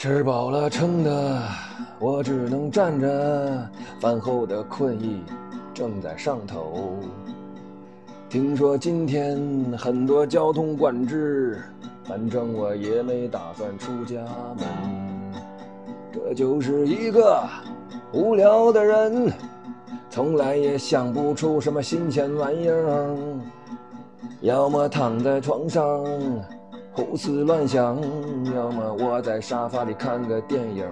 吃饱了撑的，我只能站着。饭后的困意正在上头。听说今天很多交通管制，反正我也没打算出家门。这就是一个无聊的人，从来也想不出什么新鲜玩意儿。要么躺在床上。胡思乱想，要么窝在沙发里看个电影，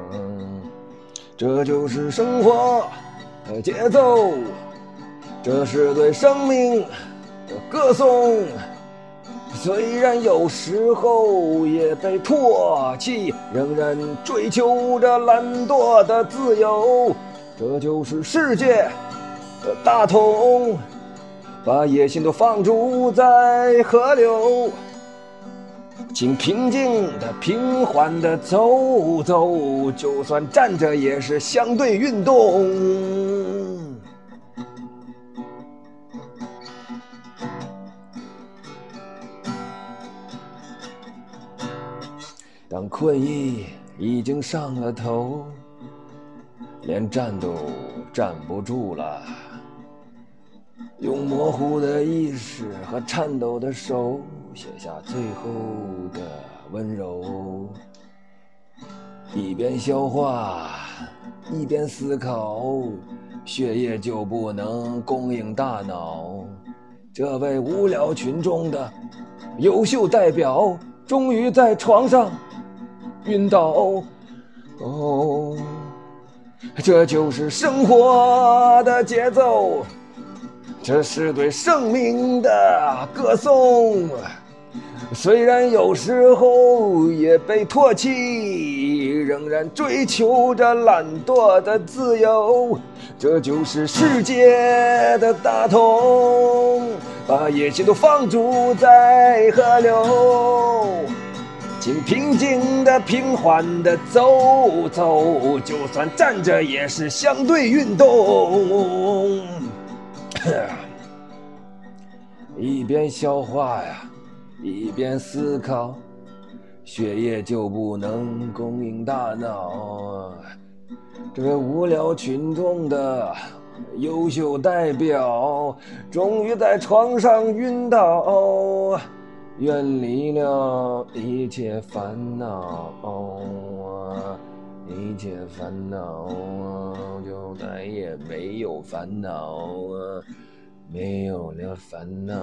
这就是生活的节奏，这是对生命的歌颂。虽然有时候也被唾弃，仍然追求着懒惰的自由，这就是世界的大同，把野心都放逐在河流。请平静的、平缓的走走，就算站着也是相对运动。当困意已经上了头，连站都站不住了，用模糊的意识和颤抖的手。写下最后的温柔，一边消化一边思考，血液就不能供应大脑。这位无聊群众的优秀代表，终于在床上晕倒。哦，这就是生活的节奏，这是对生命的歌颂。虽然有时候也被唾弃，仍然追求着懒惰的自由。这就是世界的大同，把野心都放逐在河流。请平静的、平缓的走走，就算站着也是相对运动。一边消化呀。一边思考，血液就不能供应大脑。这位无聊群众的优秀代表，终于在床上晕倒，远离了一切烦恼，一切烦恼啊就再也没有烦恼啊，没有了烦恼。